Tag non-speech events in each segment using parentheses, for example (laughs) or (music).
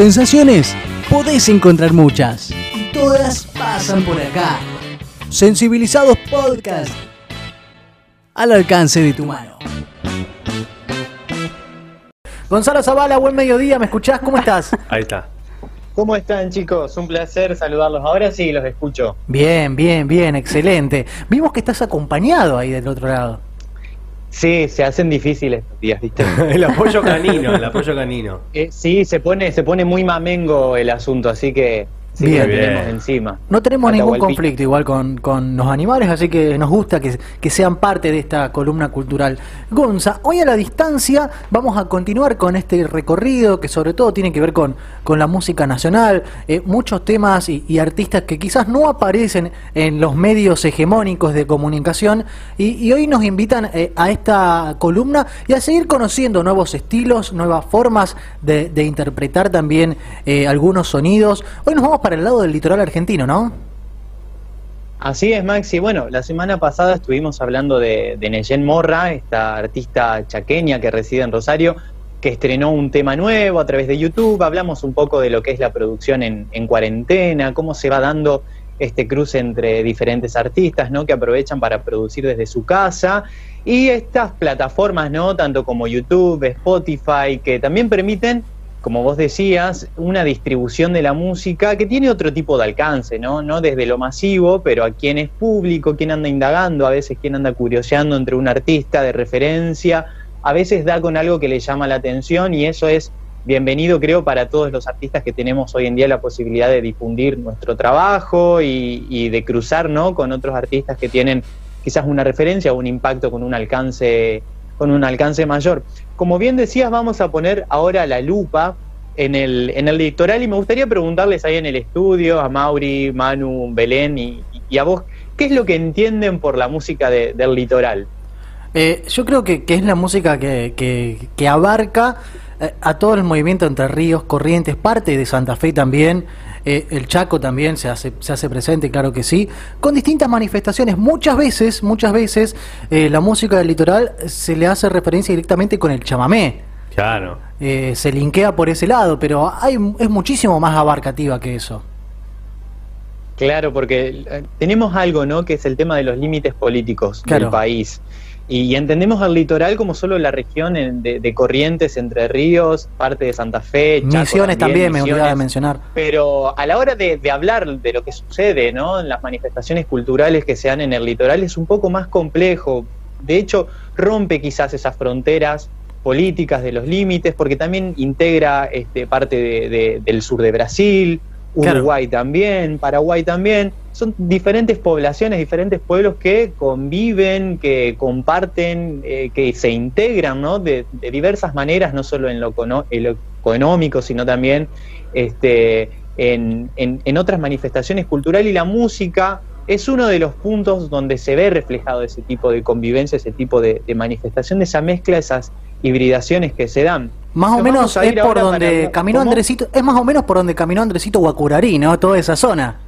Sensaciones podés encontrar muchas. Y todas pasan por acá. Sensibilizados Podcast. Al alcance de tu mano. Gonzalo Zavala, buen mediodía, ¿me escuchás? ¿Cómo estás? (laughs) Ahí está. ¿Cómo están chicos? Un placer saludarlos. Ahora sí, los escucho. Bien, bien, bien, excelente. Vimos que estás acompañado ahí del otro lado. Sí, se hacen difíciles estos días, ¿viste? (laughs) el apoyo canino, el apoyo canino. Eh, sí, se pone, se pone muy mamengo el asunto, así que Sí, bien, tenemos encima. No tenemos ningún conflicto igual con, con, los animales, así que nos gusta que, que, sean parte de esta columna cultural. Gonza, hoy a la distancia vamos a continuar con este recorrido que sobre todo tiene que ver con, con la música nacional, eh, muchos temas y, artistas que quizás no aparecen en los medios hegemónicos de comunicación y, hoy nos invitan eh, a esta columna y a seguir conociendo nuevos estilos, nuevas formas de, de interpretar también eh, algunos sonidos. Hoy nos vamos para el lado del litoral argentino, ¿no? Así es, Maxi. Bueno, la semana pasada estuvimos hablando de, de Neyen Morra, esta artista chaqueña que reside en Rosario, que estrenó un tema nuevo a través de YouTube. Hablamos un poco de lo que es la producción en, en cuarentena, cómo se va dando este cruce entre diferentes artistas, ¿no? Que aprovechan para producir desde su casa. Y estas plataformas, ¿no? Tanto como YouTube, Spotify, que también permiten como vos decías, una distribución de la música que tiene otro tipo de alcance, ¿no? No desde lo masivo, pero a quien es público, quien anda indagando, a veces quien anda curioseando entre un artista de referencia, a veces da con algo que le llama la atención y eso es bienvenido, creo, para todos los artistas que tenemos hoy en día la posibilidad de difundir nuestro trabajo y, y de cruzar, ¿no? Con otros artistas que tienen quizás una referencia o un impacto con un alcance con un alcance mayor. Como bien decías, vamos a poner ahora la lupa en el, en el litoral y me gustaría preguntarles ahí en el estudio, a Mauri, Manu, Belén y, a vos, ¿qué es lo que entienden por la música del litoral? Eh, yo creo que, es la música que, que, abarca eh, a todo el movimiento entre ríos, corrientes, parte de Santa Fe también, eh, el Chaco también se hace, se hace presente, claro que sí, con distintas manifestaciones. Muchas veces, muchas veces, eh, la música del litoral se le hace referencia directamente con el chamamé. Claro. Eh, se linkea por ese lado, pero hay, es muchísimo más abarcativa que eso. Claro, porque tenemos algo, ¿no? Que es el tema de los límites políticos del país. Y, entendemos al litoral como solo la región de, Corrientes, Entre Ríos, parte de Santa Fe, Chaco Misiones también, me olvidaba de mencionar. Pero a la hora de, hablar de lo que sucede ¿no? en las manifestaciones culturales que se dan en el litoral es un poco más complejo. De hecho, rompe quizás esas fronteras políticas de los límites, porque también integra este, parte del sur de Brasil, Uruguay también, Paraguay también. Son diferentes poblaciones, diferentes pueblos que conviven, que comparten, eh, que se integran ¿no? de, diversas maneras, no solo en lo, económico, sino también este, en, en, otras manifestaciones culturales. Y la música es uno de los puntos donde se ve reflejado ese tipo de convivencia, ese tipo de, de manifestación, de esa mezcla, esas hibridaciones que se dan. Más o menos es por donde caminó Andresito, es más o menos por donde caminó Andresito Guacurarí, ¿no? Toda esa zona.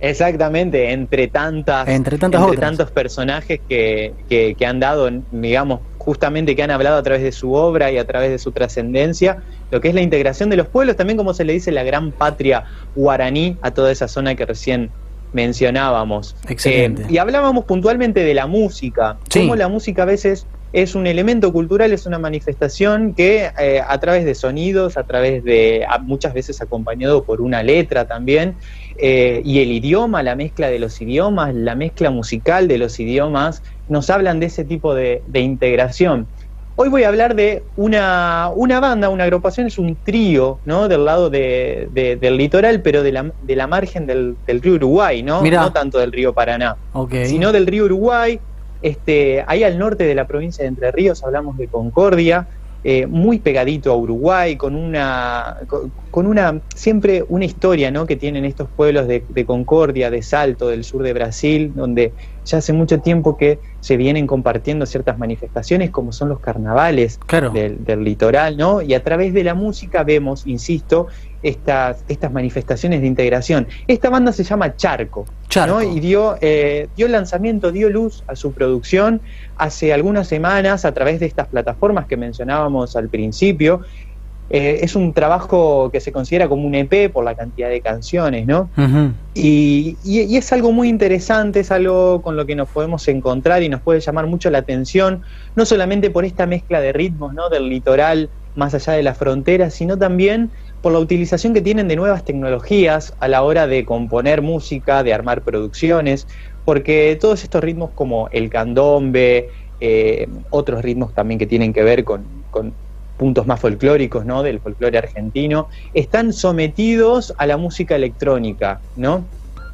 Exactamente, entre tantas, entre, tantos personajes que, que, han dado, digamos, justamente que han hablado a través de su obra y a través de su trascendencia, lo que es la integración de los pueblos, también como se le dice la gran patria guaraní a toda esa zona que recién mencionábamos. Excelente. Eh, y hablábamos puntualmente de la música, cómo la música a veces es un elemento cultural, es una manifestación que eh, a través de sonidos, a través de, muchas veces acompañado por una letra también, eh, y el idioma, la mezcla de los idiomas, la mezcla musical de los idiomas, nos hablan de ese tipo de, integración. Hoy voy a hablar de una, una, banda, una agrupación, es un trío, ¿no? Del lado de, del litoral, pero de la, de la margen del, río Uruguay, ¿no? No tanto del río Paraná, sino del río Uruguay, este, ahí al norte de la provincia de Entre Ríos hablamos de Concordia, eh, muy pegadito a Uruguay, con una, con, una siempre una historia ¿no? que tienen estos pueblos de, Concordia, de Salto, del sur de Brasil, donde ya hace mucho tiempo que se vienen compartiendo ciertas manifestaciones como son los carnavales del, litoral, ¿no? Y a través de la música vemos, insisto, estas, estas manifestaciones de integración. Esta banda se llama Charco, Charco. y dio, eh, dio lanzamiento, dio luz a su producción hace algunas semanas a través de estas plataformas que mencionábamos al principio. Eh, es un trabajo que se considera como un EP por la cantidad de canciones, ¿no? Y, y- y es algo muy interesante, es algo con lo que nos podemos encontrar y nos puede llamar mucho la atención, no solamente por esta mezcla de ritmos, ¿no? Del litoral más allá de las fronteras, sino también por la utilización que tienen de nuevas tecnologías a la hora de componer música, de armar producciones, porque todos estos ritmos como el candombe, eh, otros ritmos también que tienen que ver con, con puntos más folclóricos, ¿no? Del folclore argentino, están sometidos a la música electrónica, ¿no?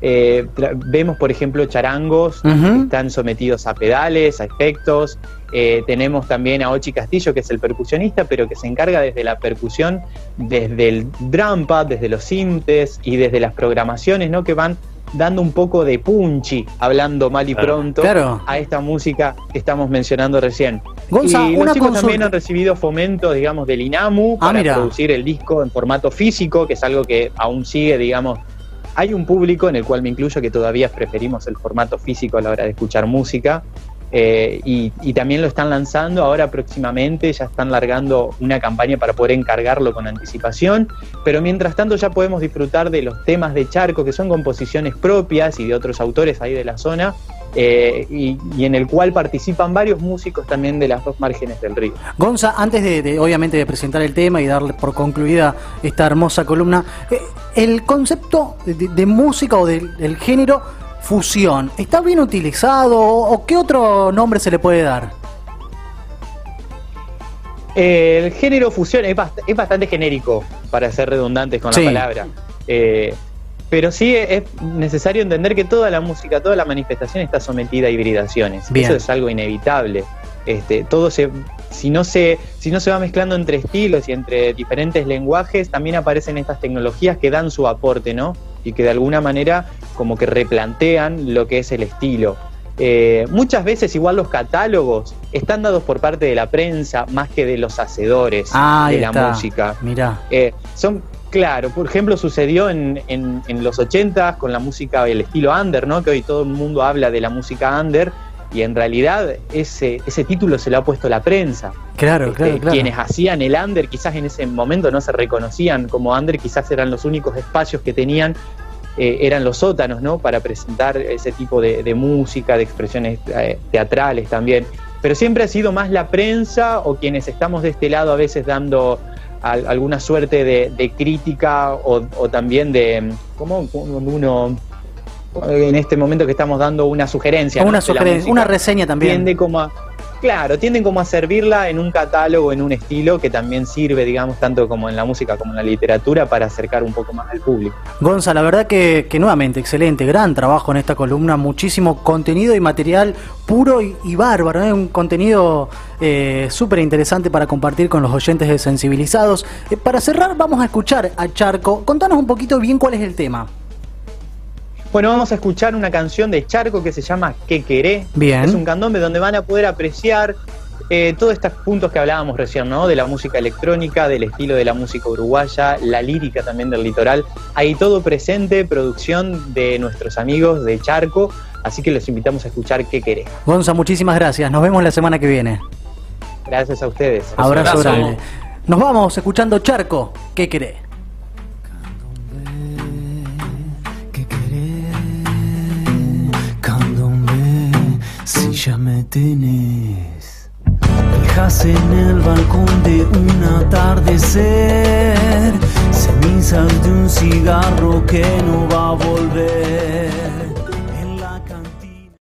Eh, vemos, por ejemplo, charangos que están sometidos a pedales, a efectos. Eh, tenemos también a Ochi Castillo, que es el percusionista, pero que se encarga desde la percusión, desde el drum pad, desde los sintes y desde las programaciones, ¿no? Que van dando un poco de punchy, hablando mal y Claro. pronto, Claro. a esta música que estamos mencionando recién. Gonza, y una los chicos consulta. también han recibido fomento, digamos, del INAMU Ah, para mira. producir el disco en formato físico, que es algo que aún sigue, digamos. Hay un público, en el cual me incluyo, que todavía preferimos el formato físico a la hora de escuchar música. eh, y, y también lo están lanzando ahora próximamente, ya están largando una campaña para poder encargarlo con anticipación, pero mientras tanto ya podemos disfrutar de los temas de Charco, que son composiciones propias y de otros autores ahí de la zona, eh, y, y en el cual participan varios músicos también de las dos márgenes del río. Gonza, antes de, de, obviamente de presentar el tema y darle por concluida esta hermosa columna, eh, el concepto de, de música o del, del género fusión, ¿está bien utilizado o, qué otro nombre se le puede dar? El género fusión es, bast- es bastante genérico, para ser redundantes con Sí. la palabra. Eh, pero sí es necesario entender que toda la música, toda la manifestación está sometida a hibridaciones. Bien. Eso es algo inevitable. Este, todo se, si no se, si no se va mezclando entre estilos y entre diferentes lenguajes, también aparecen estas tecnologías que dan su aporte, ¿no? Y que de alguna manera como que replantean lo que es el estilo. Eh, muchas veces igual los catálogos están dados por parte de la prensa más que de los hacedores Ah, de la está. música. Mirá. Eh, son, claro, por ejemplo, sucedió en, en- en los 80 con la música, el estilo under, ¿no? Que hoy todo el mundo habla de la música under y en realidad ese, ese título se lo ha puesto la prensa. Claro, Este, claro, claro. Quienes hacían el under quizás en ese momento no se reconocían como under, quizás eran los únicos espacios que tenían, eh, eran los sótanos, ¿no? Para presentar ese tipo de, de música, de expresiones eh, teatrales también. Pero siempre ha sido más la prensa o quienes estamos de este lado a veces dando al- alguna suerte de, de crítica o, o también de, ¿cómo uno, en este momento que estamos dando una sugerencia? una sugerencia, reseña también. tiende como a, claro, tienden como a servirla en un catálogo, en un estilo que también sirve, digamos, tanto como en la música como en la literatura para acercar un poco más al público. Gonza, la verdad que, que nuevamente, excelente, gran trabajo en esta columna, muchísimo contenido y material puro y, bárbaro, ¿eh? un contenido eh, súper interesante para compartir con los oyentes de Sensibilizados. Eh, para cerrar, vamos a escuchar a Charco. Contanos un poquito bien cuál es el tema. Bueno, vamos a escuchar una canción de Charco que se llama ¿Qué queré? Bien. Es un candombe donde van a poder apreciar eh, todos estos puntos que hablábamos recién, ¿no? De la música electrónica, del estilo de la música uruguaya, la lírica también del litoral. Hay todo presente, producción de nuestros amigos de Charco, así que los invitamos a escuchar ¿Qué queré? Gonza, muchísimas gracias. Nos vemos la semana que viene. Gracias a ustedes. Abrazo, Abrazo. grande. Nos vamos escuchando Charco. ¿Qué querés? Tenés. Fijas en el balcón de un atardecer, cenizas de un cigarro que no va a volver.